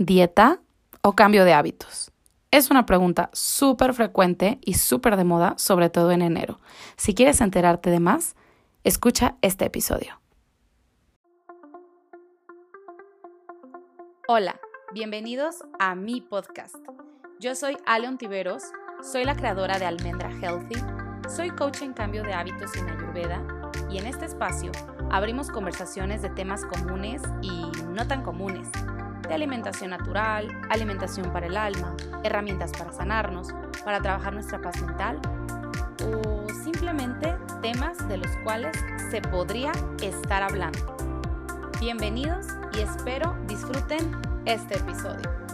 dieta o cambio de hábitos? Es una pregunta súper frecuente y súper de moda, sobre todo en enero. Si quieres enterarte de más, escucha este episodio. Hola, bienvenidos a mi podcast. Yo soy Aleon Tiveros, soy la creadora de Almendra Healthy, soy coach en cambio de hábitos en Ayurveda y en este espacio abrimos conversaciones de temas comunes y no tan comunes de alimentación natural, alimentación para el alma, herramientas para sanarnos, para trabajar nuestra paz mental o simplemente temas de los cuales se podría estar hablando. Bienvenidos y espero disfruten este episodio.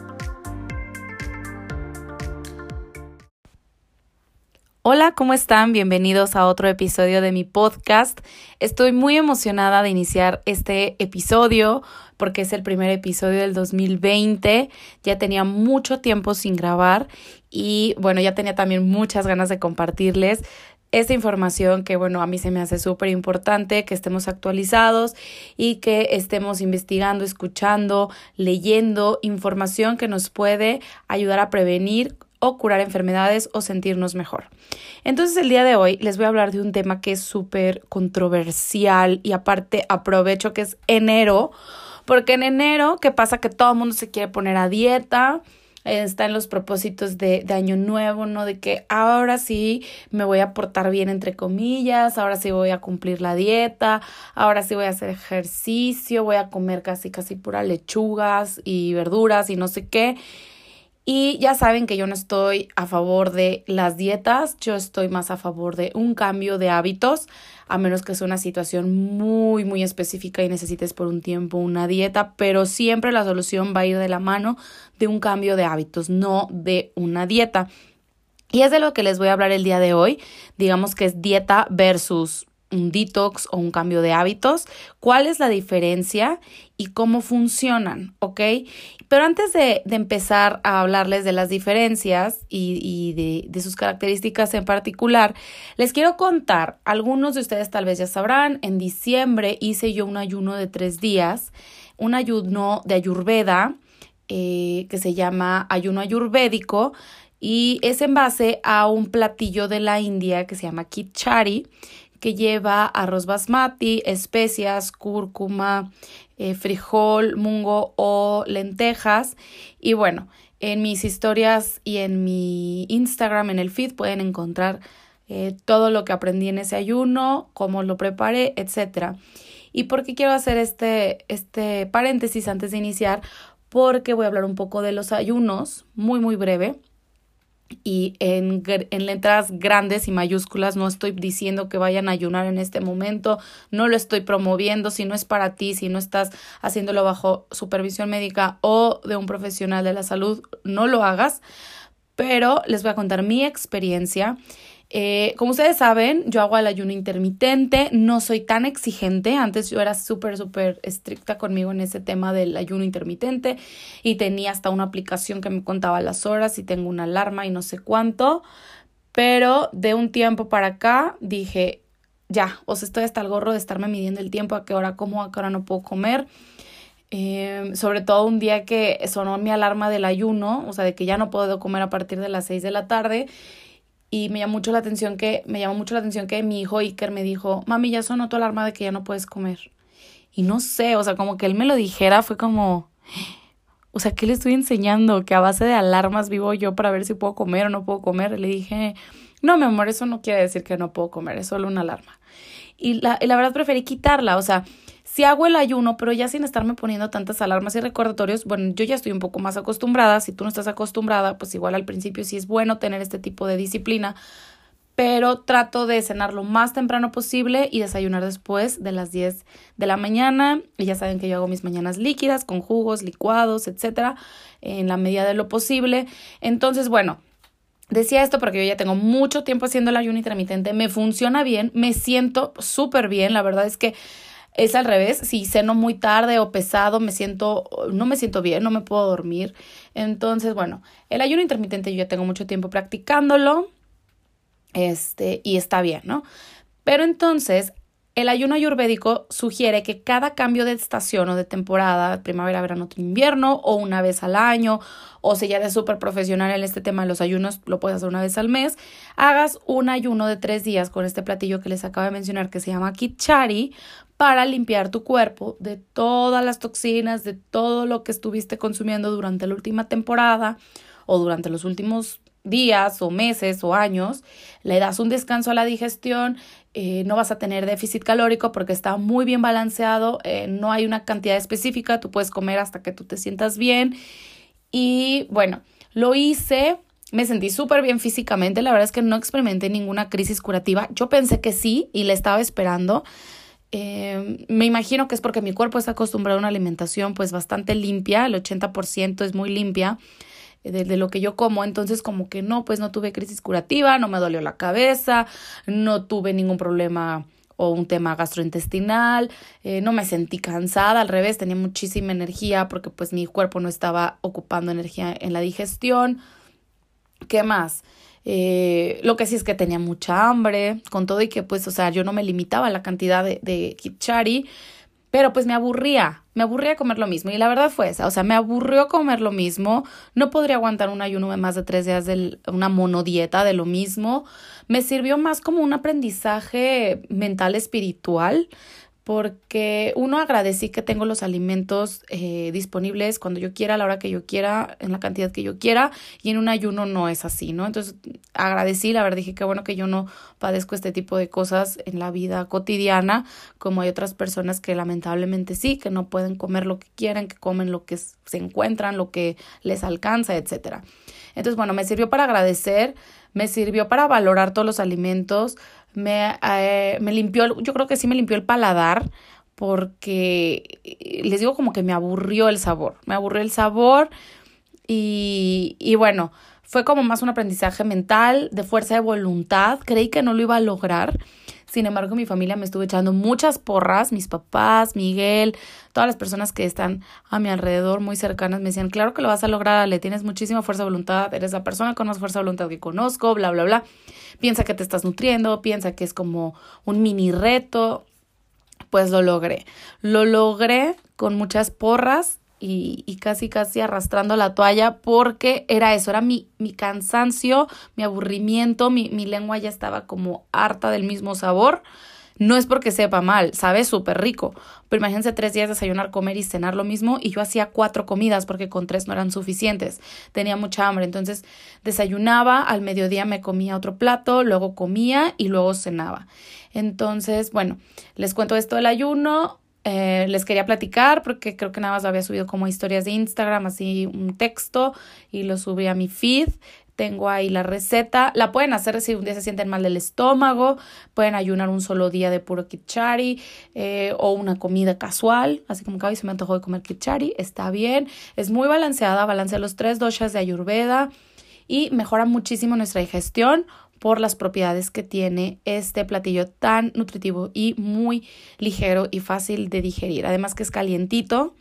Hola, ¿cómo están? Bienvenidos a otro episodio de mi podcast. Estoy muy emocionada de iniciar este episodio porque es el primer episodio del 2020. Ya tenía mucho tiempo sin grabar y bueno, ya tenía también muchas ganas de compartirles esta información que bueno, a mí se me hace súper importante que estemos actualizados y que estemos investigando, escuchando, leyendo información que nos puede ayudar a prevenir o curar enfermedades o sentirnos mejor. Entonces el día de hoy les voy a hablar de un tema que es súper controversial y aparte aprovecho que es enero, porque en enero, ¿qué pasa? Que todo el mundo se quiere poner a dieta, está en los propósitos de, de, año nuevo, ¿no? De que ahora sí me voy a portar bien, entre comillas, ahora sí voy a cumplir la dieta, ahora sí voy a hacer ejercicio, voy a comer casi, casi pura lechugas y verduras y no sé qué. Y ya saben que yo no estoy a favor de las dietas, yo estoy más a favor de un cambio de hábitos, a menos que sea una situación muy, muy específica y necesites por un tiempo una dieta, pero siempre la solución va a ir de la mano de un cambio de hábitos, no de una dieta. Y es de lo que les voy a hablar el día de hoy, digamos que es dieta versus un detox o un cambio de hábitos, cuál es la diferencia y cómo funcionan, ¿ok? Pero antes de, empezar a hablarles de las diferencias y, de, sus características en particular, les quiero contar, algunos de ustedes tal vez ya sabrán, en diciembre hice yo un ayuno de tres días, un ayuno de ayurveda eh, que se llama ayuno ayurvédico y es en base a un platillo de la India que se llama kichari que lleva arroz basmati, especias, cúrcuma, eh, frijol, mungo o lentejas. Y bueno, en mis historias y en mi Instagram, en el feed, pueden encontrar eh, todo lo que aprendí en ese ayuno, cómo lo preparé, etc. ¿Y por qué quiero hacer este, este paréntesis antes de iniciar? Porque voy a hablar un poco de los ayunos, muy, muy breve y en, en, letras grandes y mayúsculas no estoy diciendo que vayan a ayunar en este momento, no lo estoy promoviendo, si no es para ti, si no estás haciéndolo bajo supervisión médica o de un profesional de la salud, no lo hagas, pero les voy a contar mi experiencia eh, como ustedes saben, yo hago el ayuno intermitente, no soy tan exigente, antes yo era súper, súper estricta conmigo en ese tema del ayuno intermitente y tenía hasta una aplicación que me contaba las horas y tengo una alarma y no sé cuánto, pero de un tiempo para acá dije, ya, o sea, estoy hasta el gorro de estarme midiendo el tiempo, a qué hora como, a qué hora no puedo comer. Eh, sobre todo un día que sonó mi alarma del ayuno, o sea, de que ya no puedo comer a partir de las 6 de la tarde y me llamó mucho la atención que me llamó mucho la atención que mi hijo Iker me dijo, "Mami, ya sonó tu alarma de que ya no puedes comer." Y no sé, o sea, como que él me lo dijera fue como o sea, ¿qué le estoy enseñando? Que a base de alarmas vivo yo para ver si puedo comer o no puedo comer. Le dije, no, mi amor, eso no quiere decir que no puedo comer, es solo una alarma. Y la, y la verdad preferí quitarla, o sea, si hago el ayuno, pero ya sin estarme poniendo tantas alarmas y recordatorios, bueno, yo ya estoy un poco más acostumbrada. Si tú no estás acostumbrada, pues igual al principio sí es bueno tener este tipo de disciplina, pero trato de cenar lo más temprano posible y desayunar después de las 10 de la mañana. Y ya saben que yo hago mis mañanas líquidas con jugos, licuados, etcétera, en la medida de lo posible. Entonces, bueno, Decía esto porque yo ya tengo mucho tiempo haciendo el ayuno intermitente, me funciona bien, me siento súper bien, la verdad es que es al revés, si ceno muy tarde o pesado, me siento, no me siento bien, no me puedo dormir. Entonces, bueno, el ayuno intermitente yo ya tengo mucho tiempo practicándolo, este, y está bien, ¿no? Pero entonces, el ayuno ayurvédico sugiere que cada cambio de estación o de temporada, primavera, verano, invierno, o una vez al año, o si ya eres súper profesional en este tema de los ayunos, lo puedes hacer una vez al mes, hagas un ayuno de tres días con este platillo que les acabo de mencionar que se llama Kichari para limpiar tu cuerpo de todas las toxinas, de todo lo que estuviste consumiendo durante la última temporada o durante los últimos días o meses o años, le das un descanso a la digestión, eh, no vas a tener déficit calórico porque está muy bien balanceado, eh, no hay una cantidad específica, tú puedes comer hasta que tú te sientas bien. Y bueno, lo hice, me sentí súper bien físicamente, la verdad es que no experimenté ninguna crisis curativa, yo pensé que sí y le estaba esperando. Eh, me imagino que es porque mi cuerpo está acostumbrado a una alimentación pues bastante limpia, el 80% es muy limpia de, lo que yo como, entonces como que no, pues no tuve crisis curativa, no me dolió la cabeza, no tuve ningún problema o un tema gastrointestinal, eh, no me sentí cansada, al revés, tenía muchísima energía porque pues mi cuerpo no estaba ocupando energía en la digestión. ¿Qué más? Eh, lo que sí es que tenía mucha hambre, con todo y que pues, o sea, yo no me limitaba a la cantidad de, de kichari, pero pues me aburría, me aburría comer lo mismo. Y la verdad fue esa, o sea, me aburrió comer lo mismo. No podría aguantar un ayuno de más de tres días de una monodieta de lo mismo. Me sirvió más como un aprendizaje mental espiritual porque uno agradecí que tengo los alimentos eh, disponibles cuando yo quiera, a la hora que yo quiera, en la cantidad que yo quiera, y en un ayuno no es así, ¿no? Entonces agradecí, la verdad dije que bueno que yo no padezco este tipo de cosas en la vida cotidiana, como hay otras personas que lamentablemente sí, que no pueden comer lo que quieren, que comen lo que se encuentran, lo que les alcanza, etcétera. Entonces, bueno, me sirvió para agradecer, me sirvió para valorar todos los alimentos, me, eh, me limpió, yo creo que sí me limpió el paladar porque eh, les digo como que me aburrió el sabor, me aburrió el sabor y, y bueno, fue como más un aprendizaje mental, de fuerza de voluntad, creí que no lo iba a lograr. Sin embargo, mi familia me estuvo echando muchas porras, mis papás, Miguel, todas las personas que están a mi alrededor muy cercanas me decían, claro que lo vas a lograr, le tienes muchísima fuerza de voluntad, eres la persona con más fuerza de voluntad que conozco, bla, bla, bla. Piensa que te estás nutriendo, piensa que es como un mini reto, pues lo logré. Lo logré con muchas porras y, casi casi arrastrando la toalla porque era eso, era mi, mi cansancio, mi aburrimiento, mi, mi lengua ya estaba como harta del mismo sabor. No es porque sepa mal, sabe súper rico. Pero imagínense tres días desayunar, comer y cenar lo mismo. Y yo hacía cuatro comidas porque con tres no eran suficientes. Tenía mucha hambre. Entonces desayunaba, al mediodía me comía otro plato, luego comía y luego cenaba. Entonces, bueno, les cuento esto del ayuno. Eh, les quería platicar porque creo que nada más había subido como historias de Instagram, así un texto y lo subí a mi feed. Tengo ahí la receta. La pueden hacer si un día se sienten mal del estómago. Pueden ayunar un solo día de puro kichari eh, o una comida casual. Así como que hoy se me antojó de comer kichari. Está bien. Es muy balanceada. Balancea los tres doshas de ayurveda y mejora muchísimo nuestra digestión por las propiedades que tiene este platillo tan nutritivo y muy ligero y fácil de digerir. Además que es calientito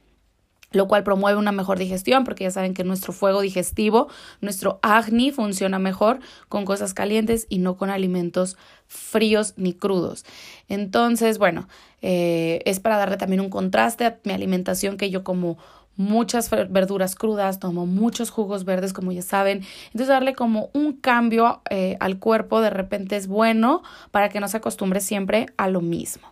lo cual promueve una mejor digestión, porque ya saben que nuestro fuego digestivo, nuestro agni funciona mejor con cosas calientes y no con alimentos fríos ni crudos. Entonces, bueno, eh, es para darle también un contraste a mi alimentación que yo como muchas verduras crudas, tomo muchos jugos verdes, como ya saben. Entonces, darle como un cambio eh, al cuerpo de repente es bueno para que no se acostumbre siempre a lo mismo.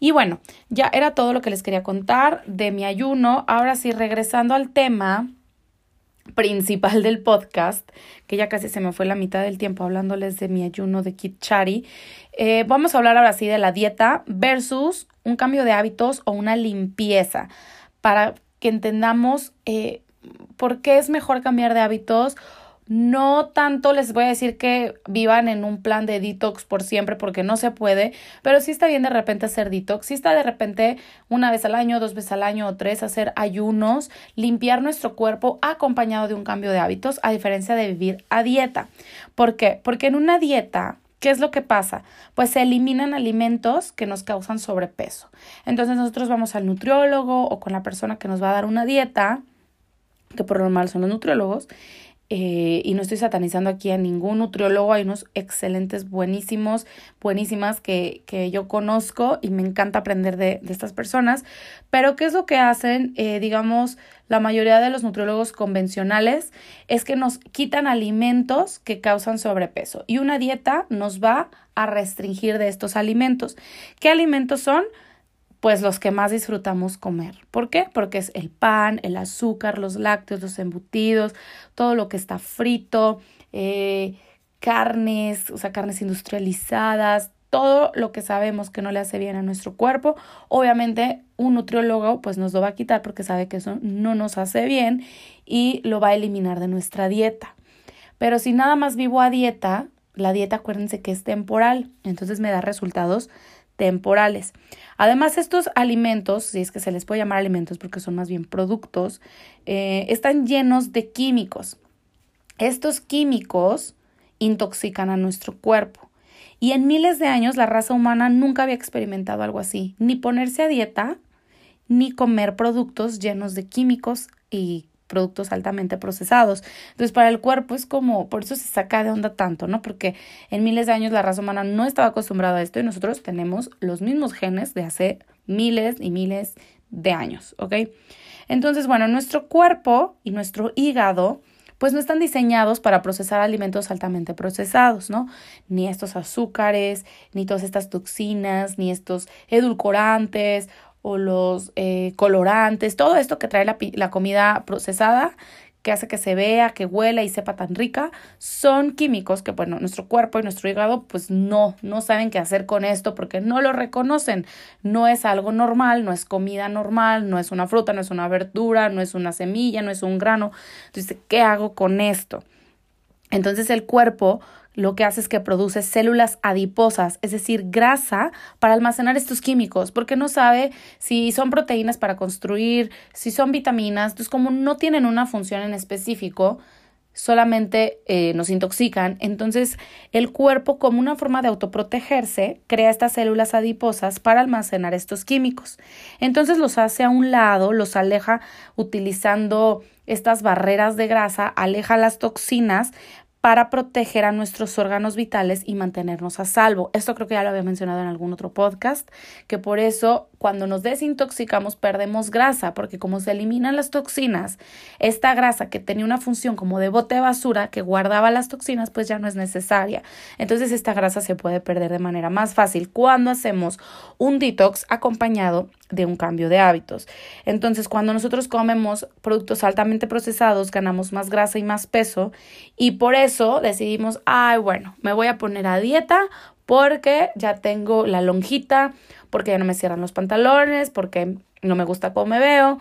Y bueno, ya era todo lo que les quería contar de mi ayuno. Ahora sí, regresando al tema principal del podcast, que ya casi se me fue la mitad del tiempo hablándoles de mi ayuno de Kit Chari, eh, vamos a hablar ahora sí de la dieta versus un cambio de hábitos o una limpieza para que entendamos eh, por qué es mejor cambiar de hábitos. No tanto les voy a decir que vivan en un plan de detox por siempre porque no se puede, pero sí está bien de repente hacer detox, sí está de repente una vez al año, dos veces al año o tres hacer ayunos, limpiar nuestro cuerpo acompañado de un cambio de hábitos a diferencia de vivir a dieta. ¿Por qué? Porque en una dieta ¿Qué es lo que pasa? Pues se eliminan alimentos que nos causan sobrepeso. Entonces nosotros vamos al nutriólogo o con la persona que nos va a dar una dieta, que por lo normal son los nutriólogos, eh, y no estoy satanizando aquí a ningún nutriólogo, hay unos excelentes, buenísimos, buenísimas que, que yo conozco y me encanta aprender de, de, estas personas, pero ¿qué es lo que hacen, eh, digamos, la mayoría de los nutriólogos convencionales? Es que nos quitan alimentos que causan sobrepeso y una dieta nos va a restringir de estos alimentos. ¿Qué alimentos son? Pues los que más disfrutamos comer. ¿Por qué? Porque es el pan, el azúcar, los lácteos, los embutidos, todo lo que está frito, eh, carnes, o sea, carnes industrializadas, todo lo que sabemos que no le hace bien a nuestro cuerpo. Obviamente un nutriólogo pues nos lo va a quitar porque sabe que eso no nos hace bien y lo va a eliminar de nuestra dieta. Pero si nada más vivo a dieta, la dieta acuérdense que es temporal, entonces me da resultados temporales. Además, estos alimentos, si es que se les puede llamar alimentos porque son más bien productos, eh, están llenos de químicos. Estos químicos intoxican a nuestro cuerpo. Y en miles de años la raza humana nunca había experimentado algo así, ni ponerse a dieta, ni comer productos llenos de químicos y productos altamente procesados. Entonces, para el cuerpo es como, por eso se saca de onda tanto, ¿no? Porque en miles de años la raza humana no estaba acostumbrada a esto y nosotros tenemos los mismos genes de hace miles y miles de años, ¿ok? Entonces, bueno, nuestro cuerpo y nuestro hígado pues no están diseñados para procesar alimentos altamente procesados, ¿no? Ni estos azúcares, ni todas estas toxinas, ni estos edulcorantes o los eh, colorantes, todo esto que trae la, la comida procesada que hace que se vea, que huela y sepa tan rica, son químicos que, bueno, nuestro cuerpo y nuestro hígado, pues no, no saben qué hacer con esto porque no lo reconocen. No es algo normal, no es comida normal, no es una fruta, no es una verdura, no es una semilla, no es un grano. Entonces, ¿qué hago con esto? Entonces el cuerpo lo que hace es que produce células adiposas, es decir, grasa para almacenar estos químicos, porque no sabe si son proteínas para construir, si son vitaminas, entonces como no tienen una función en específico, solamente eh, nos intoxican, entonces el cuerpo como una forma de autoprotegerse crea estas células adiposas para almacenar estos químicos. Entonces los hace a un lado, los aleja utilizando estas barreras de grasa, aleja las toxinas para proteger a nuestros órganos vitales y mantenernos a salvo. Esto creo que ya lo había mencionado en algún otro podcast, que por eso cuando nos desintoxicamos perdemos grasa, porque como se eliminan las toxinas, esta grasa que tenía una función como de bote de basura que guardaba las toxinas, pues ya no es necesaria. Entonces esta grasa se puede perder de manera más fácil cuando hacemos un detox acompañado de un cambio de hábitos. Entonces, cuando nosotros comemos productos altamente procesados, ganamos más grasa y más peso y por eso decidimos, ay, bueno, me voy a poner a dieta porque ya tengo la lonjita, porque ya no me cierran los pantalones, porque no me gusta cómo me veo,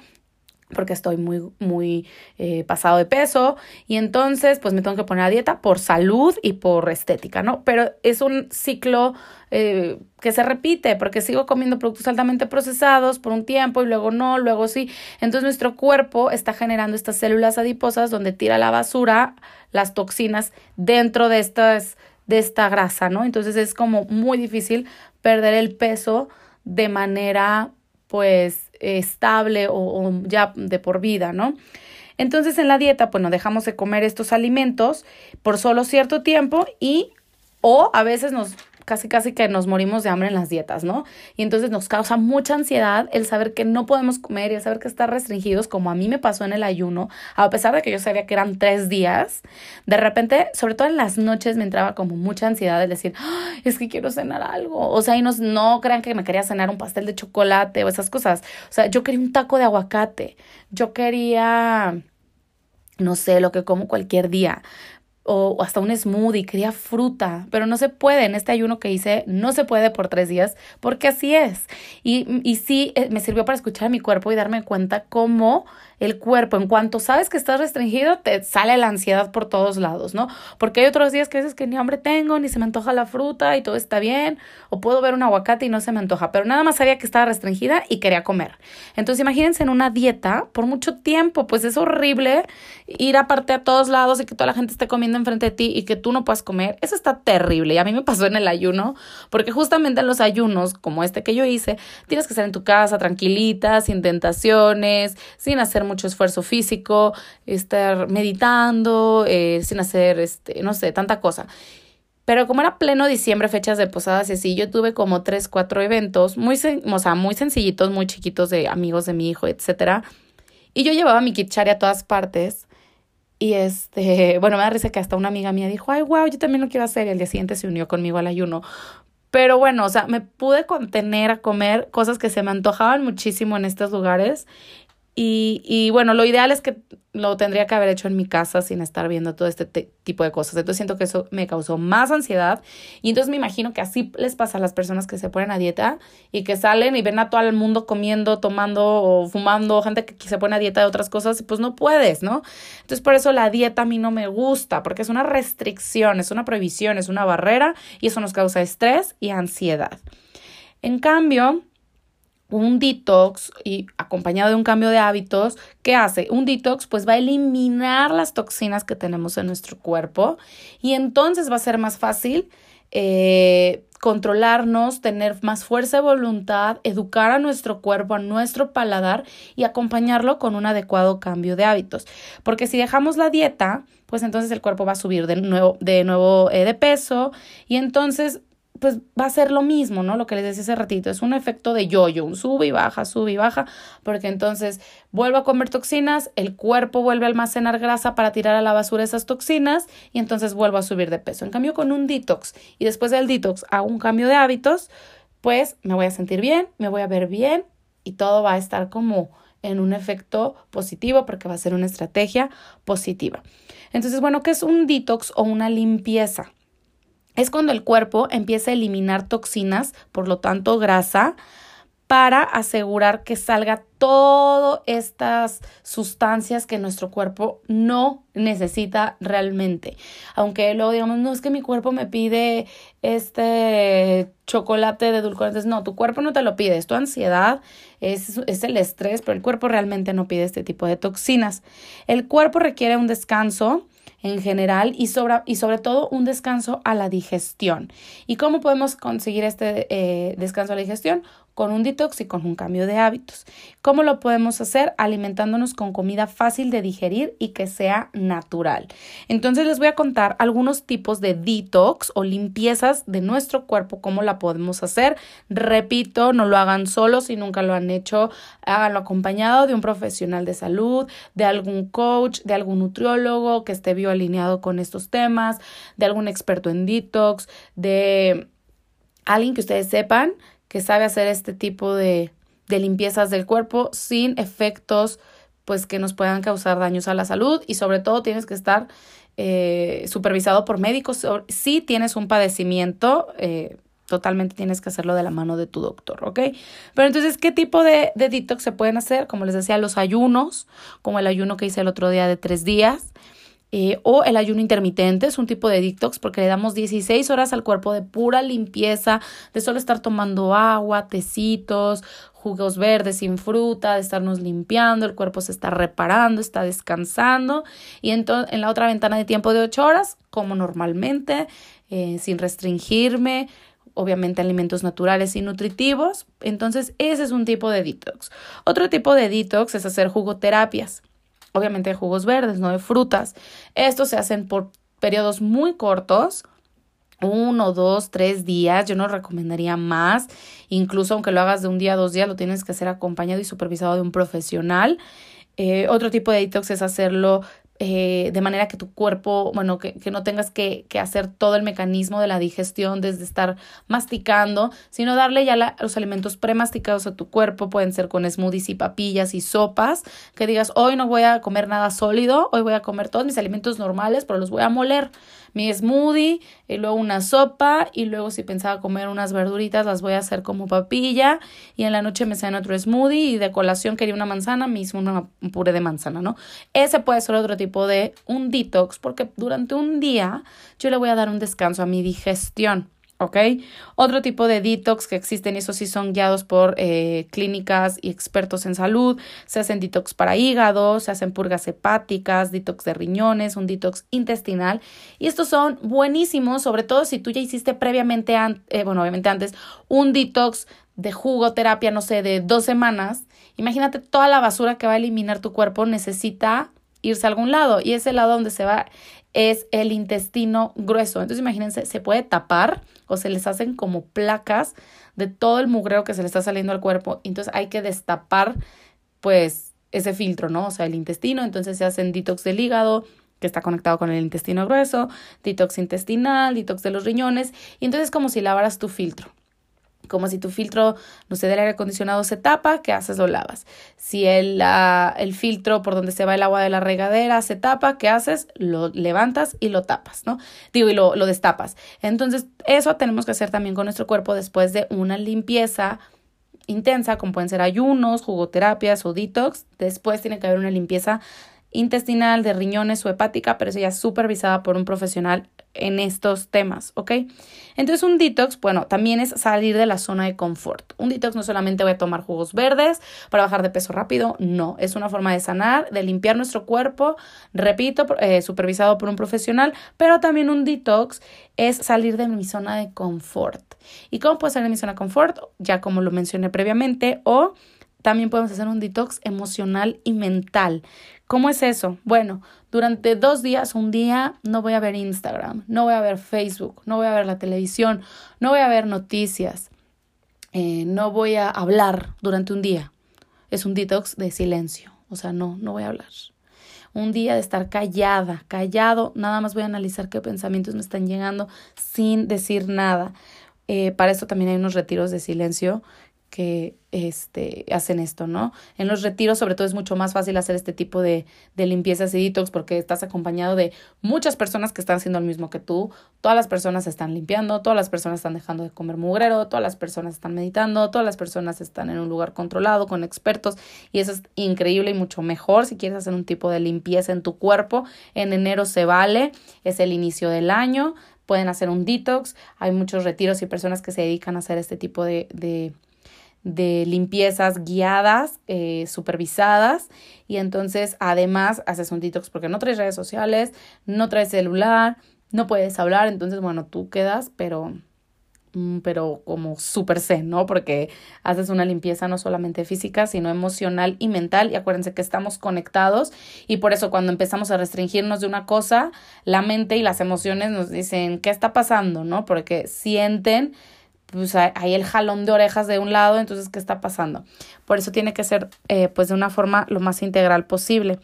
porque estoy muy, muy eh, pasado de peso y entonces pues me tengo que poner a dieta por salud y por estética, ¿no? Pero es un ciclo eh, que se repite porque sigo comiendo productos altamente procesados por un tiempo y luego no, luego sí. Entonces nuestro cuerpo está generando estas células adiposas donde tira la basura, las toxinas dentro de estas de esta grasa, ¿no? Entonces es como muy difícil perder el peso de manera pues estable o, ya de por vida, ¿no? Entonces en la dieta, bueno, dejamos de comer estos alimentos por solo cierto tiempo y o a veces nos casi casi que nos morimos de hambre en las dietas, ¿no? Y entonces nos causa mucha ansiedad el saber que no podemos comer y el saber que está restringidos, como a mí me pasó en el ayuno, a pesar de que yo sabía que eran tres días, de repente, sobre todo en las noches, me entraba como mucha ansiedad de decir, es que quiero cenar algo, o sea, y no, no crean que me quería cenar un pastel de chocolate o esas cosas, o sea, yo quería un taco de aguacate, yo quería no sé, lo que como cualquier día o, hasta un smoothie, quería fruta, pero no se puede. En este ayuno que hice, no se puede por tres días, porque así es. Y, y sí, eh, me sirvió para escuchar a mi cuerpo y darme cuenta cómo el cuerpo, en cuanto sabes que estás restringido, te sale la ansiedad por todos lados, ¿no? Porque hay otros días que dices que ni hambre tengo, ni se me antoja la fruta y todo está bien, o puedo ver un aguacate y no se me antoja, pero nada más sabía que estaba restringida y quería comer. Entonces imagínense en una dieta por mucho tiempo, pues es horrible ir aparte a todos lados y que toda la gente esté comiendo enfrente de ti y que tú no puedas comer. Eso está terrible y a mí me pasó en el ayuno, porque justamente en los ayunos, como este que yo hice, tienes que estar en tu casa tranquilita, sin tentaciones, sin hacer mucho esfuerzo físico, estar meditando, eh, sin hacer, este, no sé, tanta cosa. Pero como era pleno diciembre, fechas de posadas y así, yo tuve como tres, cuatro eventos, muy, o sea, muy sencillitos, muy chiquitos de amigos de mi hijo, etcétera. Y yo llevaba mi kitchari a todas partes. Y este, bueno, me da risa que hasta una amiga mía dijo, ay, wow, yo también lo quiero hacer. Y el día siguiente se unió conmigo al ayuno. Pero bueno, o sea, me pude contener a comer cosas que se me antojaban muchísimo en estos lugares y, y, bueno, lo ideal es que lo tendría que haber hecho en mi casa sin estar viendo todo este tipo de cosas. Entonces siento que eso me causó más ansiedad. Y entonces me imagino que así les pasa a las personas que se ponen a dieta y que salen y ven a todo el mundo comiendo, tomando o fumando, gente que se pone a dieta de otras cosas, pues no puedes, ¿no? Entonces por eso la dieta a mí no me gusta, porque es una restricción, es una prohibición, es una barrera y eso nos causa estrés y ansiedad. En cambio, un detox y acompañado de un cambio de hábitos, ¿qué hace? Un detox pues va a eliminar las toxinas que tenemos en nuestro cuerpo y entonces va a ser más fácil eh, controlarnos, tener más fuerza de voluntad, educar a nuestro cuerpo, a nuestro paladar y acompañarlo con un adecuado cambio de hábitos. Porque si dejamos la dieta, pues entonces el cuerpo va a subir de nuevo de, nuevo, eh, de peso y entonces pues va a ser lo mismo, ¿no? Lo que les decía hace ratito, es un efecto de yo-yo, un sube y baja, sube y baja, porque entonces vuelvo a comer toxinas, el cuerpo vuelve a almacenar grasa para tirar a la basura esas toxinas y entonces vuelvo a subir de peso. En cambio, con un detox y después del detox hago un cambio de hábitos, pues me voy a sentir bien, me voy a ver bien y todo va a estar como en un efecto positivo porque va a ser una estrategia positiva. Entonces, bueno, ¿qué es un detox o una limpieza? Es cuando el cuerpo empieza a eliminar toxinas, por lo tanto grasa, para asegurar que salga todas estas sustancias que nuestro cuerpo no necesita realmente. Aunque luego digamos, no es que mi cuerpo me pide este chocolate de edulcorantes. No, tu cuerpo no te lo pide, es tu ansiedad, es, es el estrés, pero el cuerpo realmente no pide este tipo de toxinas. El cuerpo requiere un descanso en general y sobre, y sobre todo un descanso a la digestión. ¿Y cómo podemos conseguir este eh, descanso a la digestión? Con un detox y con un cambio de hábitos. ¿Cómo lo podemos hacer? Alimentándonos con comida fácil de digerir y que sea natural. Entonces les voy a contar algunos tipos de detox o limpiezas de nuestro cuerpo, cómo la podemos hacer. Repito, no lo hagan solos si nunca lo han hecho, háganlo acompañado de un profesional de salud, de algún coach, de algún nutriólogo que esté bioalineado con estos temas, de algún experto en detox, de alguien que ustedes sepan que sabe hacer este tipo de, de limpiezas del cuerpo sin efectos pues que nos puedan causar daños a la salud y sobre todo tienes que estar eh, supervisado por médicos. Si tienes un padecimiento, eh, totalmente tienes que hacerlo de la mano de tu doctor, ¿ok? Pero entonces, ¿qué tipo de, de detox se pueden hacer? Como les decía, los ayunos, como el ayuno que hice el otro día de tres días. Eh, o el ayuno intermitente es un tipo de detox porque le damos 16 horas al cuerpo de pura limpieza, de solo estar tomando agua, tecitos, jugos verdes sin fruta, de estarnos limpiando, el cuerpo se está reparando, está descansando y entonces en la otra ventana de tiempo de 8 horas, como normalmente, eh, sin restringirme, obviamente alimentos naturales y nutritivos, entonces ese es un tipo de detox. Otro tipo de detox es hacer jugoterapias obviamente de jugos verdes, no de frutas. Estos se hacen por periodos muy cortos, uno, dos, tres días. Yo no recomendaría más. Incluso aunque lo hagas de un día a dos días, lo tienes que hacer acompañado y supervisado de un profesional. Eh, otro tipo de detox es hacerlo eh, de manera que tu cuerpo, bueno, que, que no tengas que, que, hacer todo el mecanismo de la digestión desde estar masticando, sino darle ya los alimentos premasticados a tu cuerpo, pueden ser con smoothies y papillas y sopas, que digas, hoy no voy a comer nada sólido, hoy voy a comer todos mis alimentos normales, pero los voy a moler mi smoothie y luego una sopa y luego si pensaba comer unas verduritas las voy a hacer como papilla y en la noche me en otro smoothie y de colación quería una manzana, me hice una, un puré de manzana, ¿no? Ese puede ser otro tipo de un detox porque durante un día yo le voy a dar un descanso a mi digestión. ¿Ok? Otro tipo de detox que existen, esos sí son guiados por eh, clínicas y expertos en salud, se hacen detox para hígado, se hacen purgas hepáticas, detox de riñones, un detox intestinal, y estos son buenísimos, sobre todo si tú ya hiciste previamente, eh, bueno, obviamente antes, un detox de jugoterapia, no sé, de dos semanas, imagínate toda la basura que va a eliminar tu cuerpo necesita irse a algún lado y ese lado donde se va es el intestino grueso. Entonces imagínense, se puede tapar o se les hacen como placas de todo el mugreo que se le está saliendo al cuerpo. Entonces hay que destapar pues ese filtro, ¿no? O sea, el intestino. Entonces se hacen detox del hígado, que está conectado con el intestino grueso, detox intestinal, detox de los riñones. Y entonces es como si lavaras tu filtro como si tu filtro, no sé, del aire acondicionado se tapa, ¿qué haces? Lo lavas. Si el, el filtro por donde se va el agua de la regadera se tapa, ¿qué haces? Lo levantas y lo tapas, ¿no? Digo, y lo, lo destapas. Entonces, eso tenemos que hacer también con nuestro cuerpo después de una limpieza intensa, como pueden ser ayunos, jugoterapias o detox. Después tiene que haber una limpieza intestinal, de riñones o hepática, pero eso ya es supervisada por un profesional en estos temas, ¿ok? Entonces un detox, bueno, también es salir de la zona de confort. Un detox no solamente voy a tomar jugos verdes para bajar de peso rápido, no, es una forma de sanar, de limpiar nuestro cuerpo, repito, eh, supervisado por un profesional, pero también un detox es salir de mi zona de confort. ¿Y cómo puedo salir de mi zona de confort? Ya como lo mencioné previamente, o también podemos hacer un detox emocional y mental. ¿Cómo es eso? Bueno, durante dos días, un día, no voy a ver Instagram, no voy a ver Facebook, no voy a ver la televisión, no voy a ver noticias, eh, no voy a hablar durante un día. Es un detox de silencio, o sea, no, no voy a hablar. Un día de estar callada, callado, nada más voy a analizar qué pensamientos me están llegando sin decir nada. Eh, para esto también hay unos retiros de silencio que este, hacen esto, ¿no? En los retiros, sobre todo, es mucho más fácil hacer este tipo de, de limpiezas y detox porque estás acompañado de muchas personas que están haciendo lo mismo que tú. Todas las personas están limpiando, todas las personas están dejando de comer mugrero, todas las personas están meditando, todas las personas están en un lugar controlado con expertos y eso es increíble y mucho mejor si quieres hacer un tipo de limpieza en tu cuerpo. En enero se vale, es el inicio del año, pueden hacer un detox, hay muchos retiros y personas que se dedican a hacer este tipo de, de de limpiezas guiadas, eh, supervisadas y entonces además haces un detox porque no traes redes sociales, no traes celular, no puedes hablar, entonces bueno, tú quedas pero mm, pero como súper zen, ¿no? Porque haces una limpieza no solamente física, sino emocional y mental. Y acuérdense que estamos conectados y por eso cuando empezamos a restringirnos de una cosa, la mente y las emociones nos dicen, ¿qué está pasando? ¿No? Porque sienten pues hay el jalón de orejas de un lado, entonces, ¿qué está pasando? Por eso tiene que ser, eh, pues, de una forma lo más integral posible.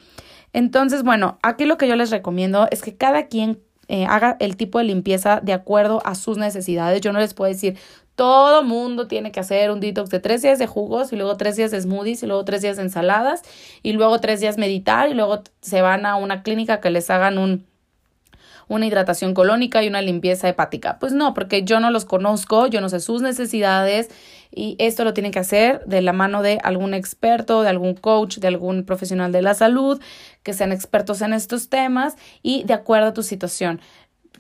Entonces, bueno, aquí lo que yo les recomiendo es que cada quien eh, haga el tipo de limpieza de acuerdo a sus necesidades. Yo no les puedo decir, todo mundo tiene que hacer un detox de tres días de jugos y luego tres días de smoothies y luego tres días de ensaladas y luego tres días meditar y luego se van a una clínica que les hagan un una hidratación colónica y una limpieza hepática. Pues no, porque yo no los conozco, yo no sé sus necesidades y esto lo tienen que hacer de la mano de algún experto, de algún coach, de algún profesional de la salud, que sean expertos en estos temas y de acuerdo a tu situación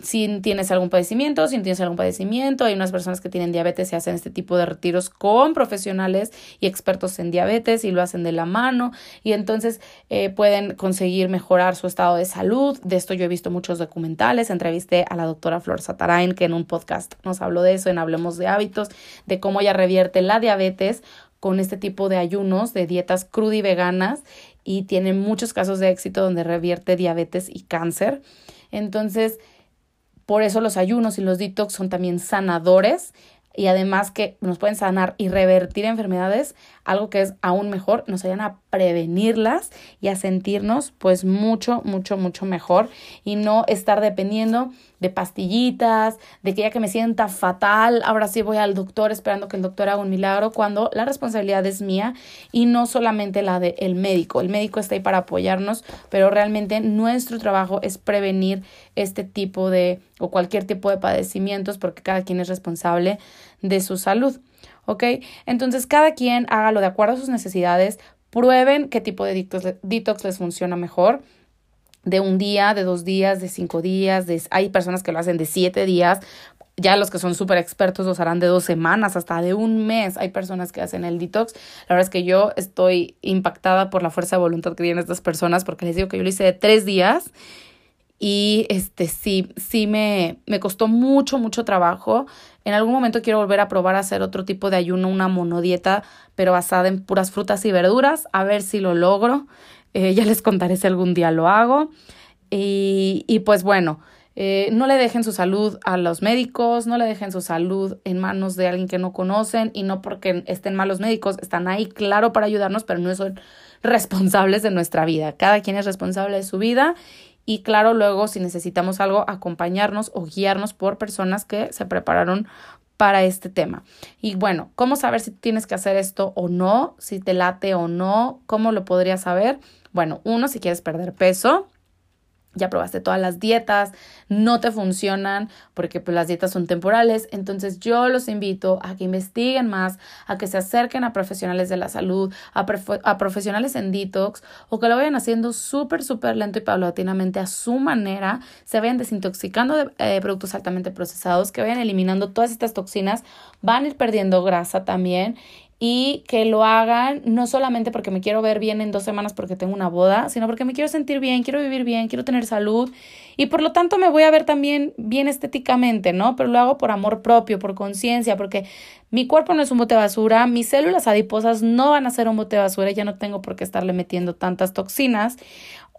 si tienes algún padecimiento, si tienes algún padecimiento, hay unas personas que tienen diabetes y hacen este tipo de retiros con profesionales y expertos en diabetes y lo hacen de la mano y entonces eh, pueden conseguir mejorar su estado de salud. De esto yo he visto muchos documentales, entrevisté a la doctora Flor Satarain que en un podcast nos habló de eso, en Hablemos de Hábitos, de cómo ella revierte la diabetes con este tipo de ayunos, de dietas crudas y veganas y tiene muchos casos de éxito donde revierte diabetes y cáncer. Entonces, por eso los ayunos y los detox son también sanadores y además que nos pueden sanar y revertir enfermedades, algo que es aún mejor, nos ayudan a prevenirlas y a sentirnos pues mucho, mucho, mucho mejor y no estar dependiendo de pastillitas, de que ya que me sienta fatal, ahora sí voy al doctor esperando que el doctor haga un milagro, cuando la responsabilidad es mía y no solamente la del médico. El médico está ahí para apoyarnos, pero realmente nuestro trabajo es prevenir este tipo de o cualquier tipo de padecimientos porque cada quien es responsable de su salud. ¿Ok? Entonces cada quien hágalo de acuerdo a sus necesidades, prueben qué tipo de detox, les funciona mejor de un día, de dos días, de cinco días, hay personas que lo hacen de siete días, ya los que son súper expertos los harán de dos semanas, hasta de un mes. Hay personas que hacen el detox. La verdad es que yo estoy impactada por la fuerza de voluntad que tienen estas personas, porque les digo que yo lo hice de tres días y este sí, sí me, me costó mucho, mucho trabajo. En algún momento quiero volver a probar a hacer otro tipo de ayuno, una monodieta, pero basada en puras frutas y verduras, a ver si lo logro. Eh, ya les contaré si algún día lo hago. Y, y pues bueno, eh, no le dejen su salud a los médicos, no le dejen su salud en manos de alguien que no conocen y no porque estén malos médicos, están ahí, claro, para ayudarnos, pero no son responsables de nuestra vida. Cada quien es responsable de su vida y claro, luego si necesitamos algo, acompañarnos o guiarnos por personas que se prepararon para este tema. Y bueno, ¿cómo saber si tienes que hacer esto o no? Si te late o no, ¿cómo lo podrías saber? Bueno, uno, si quieres perder peso, ya probaste todas las dietas, no te funcionan porque pues, las dietas son temporales. Entonces yo los invito a que investiguen más, a que se acerquen a profesionales de la salud, a, profesionales en detox o que lo vayan haciendo súper, súper lento y paulatinamente a su manera, se vayan desintoxicando de eh, productos altamente procesados, que vayan eliminando todas estas toxinas, van a ir perdiendo grasa también y que lo hagan no solamente porque me quiero ver bien en dos semanas porque tengo una boda, sino porque me quiero sentir bien, quiero vivir bien, quiero tener salud y por lo tanto me voy a ver también bien estéticamente, ¿no? Pero lo hago por amor propio, por conciencia, porque mi cuerpo no es un bote de basura, mis células adiposas no van a ser un bote de basura, ya no tengo por qué estarle metiendo tantas toxinas.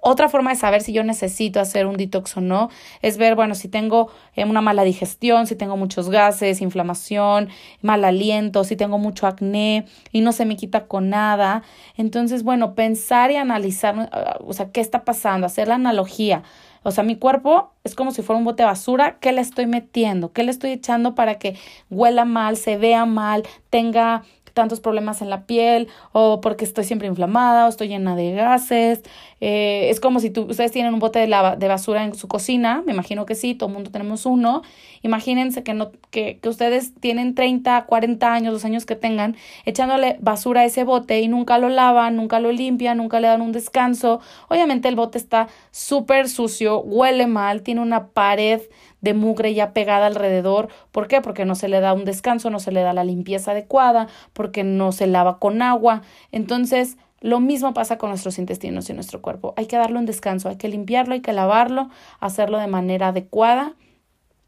Otra forma de saber si yo necesito hacer un detox o no es ver, bueno, si tengo eh, una mala digestión, si tengo muchos gases, inflamación, mal aliento, si tengo mucho acné y no se me quita con nada. Entonces, bueno, pensar y analizar, o sea, qué está pasando, hacer la analogía. O sea, mi cuerpo es como si fuera un bote de basura. ¿Qué le estoy metiendo? ¿Qué le estoy echando para que huela mal, se vea mal, tenga tantos problemas en la piel o porque estoy siempre inflamada o estoy llena de gases. Eh, es como si tú, ustedes tienen un bote de, basura en su cocina, me imagino que sí, todo el mundo tenemos uno. Imagínense que, no, que, que ustedes tienen 30, 40 años, los años que tengan, echándole basura a ese bote y nunca lo lavan, nunca lo limpian, nunca le dan un descanso. Obviamente el bote está súper sucio, huele mal, tiene una pared de mugre ya pegada alrededor. ¿Por qué? Porque no se le da un descanso, no se le da la limpieza adecuada, porque no se lava con agua. Entonces, lo mismo pasa con nuestros intestinos y nuestro cuerpo. Hay que darle un descanso, hay que limpiarlo, hay que lavarlo, hacerlo de manera adecuada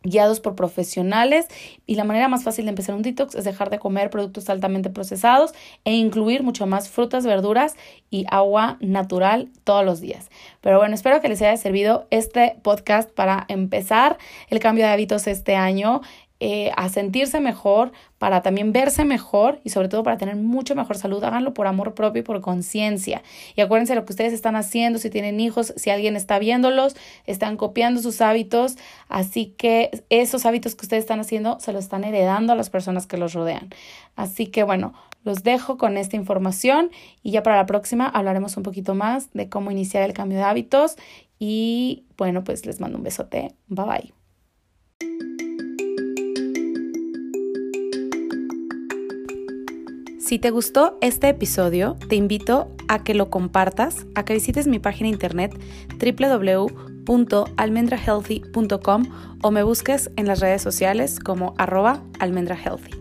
guiados por profesionales y la manera más fácil de empezar un detox es dejar de comer productos altamente procesados e incluir mucho más frutas, verduras y agua natural todos los días. Pero bueno, espero que les haya servido este podcast para empezar el cambio de hábitos este año eh, a sentirse mejor, para también verse mejor y sobre todo para tener mucho mejor salud. Háganlo por amor propio y por conciencia. Y acuérdense lo que ustedes están haciendo, si tienen hijos, si alguien está viéndolos, están copiando sus hábitos. Así que esos hábitos que ustedes están haciendo se los están heredando a las personas que los rodean. Así que bueno, los dejo con esta información y ya para la próxima hablaremos un poquito más de cómo iniciar el cambio de hábitos. Y bueno, pues les mando un besote. Bye bye. Si te gustó este episodio, te invito a que lo compartas, a que visites mi página internet www.almendrahealthy.com o me busques en las redes sociales como arroba almendrahealthy.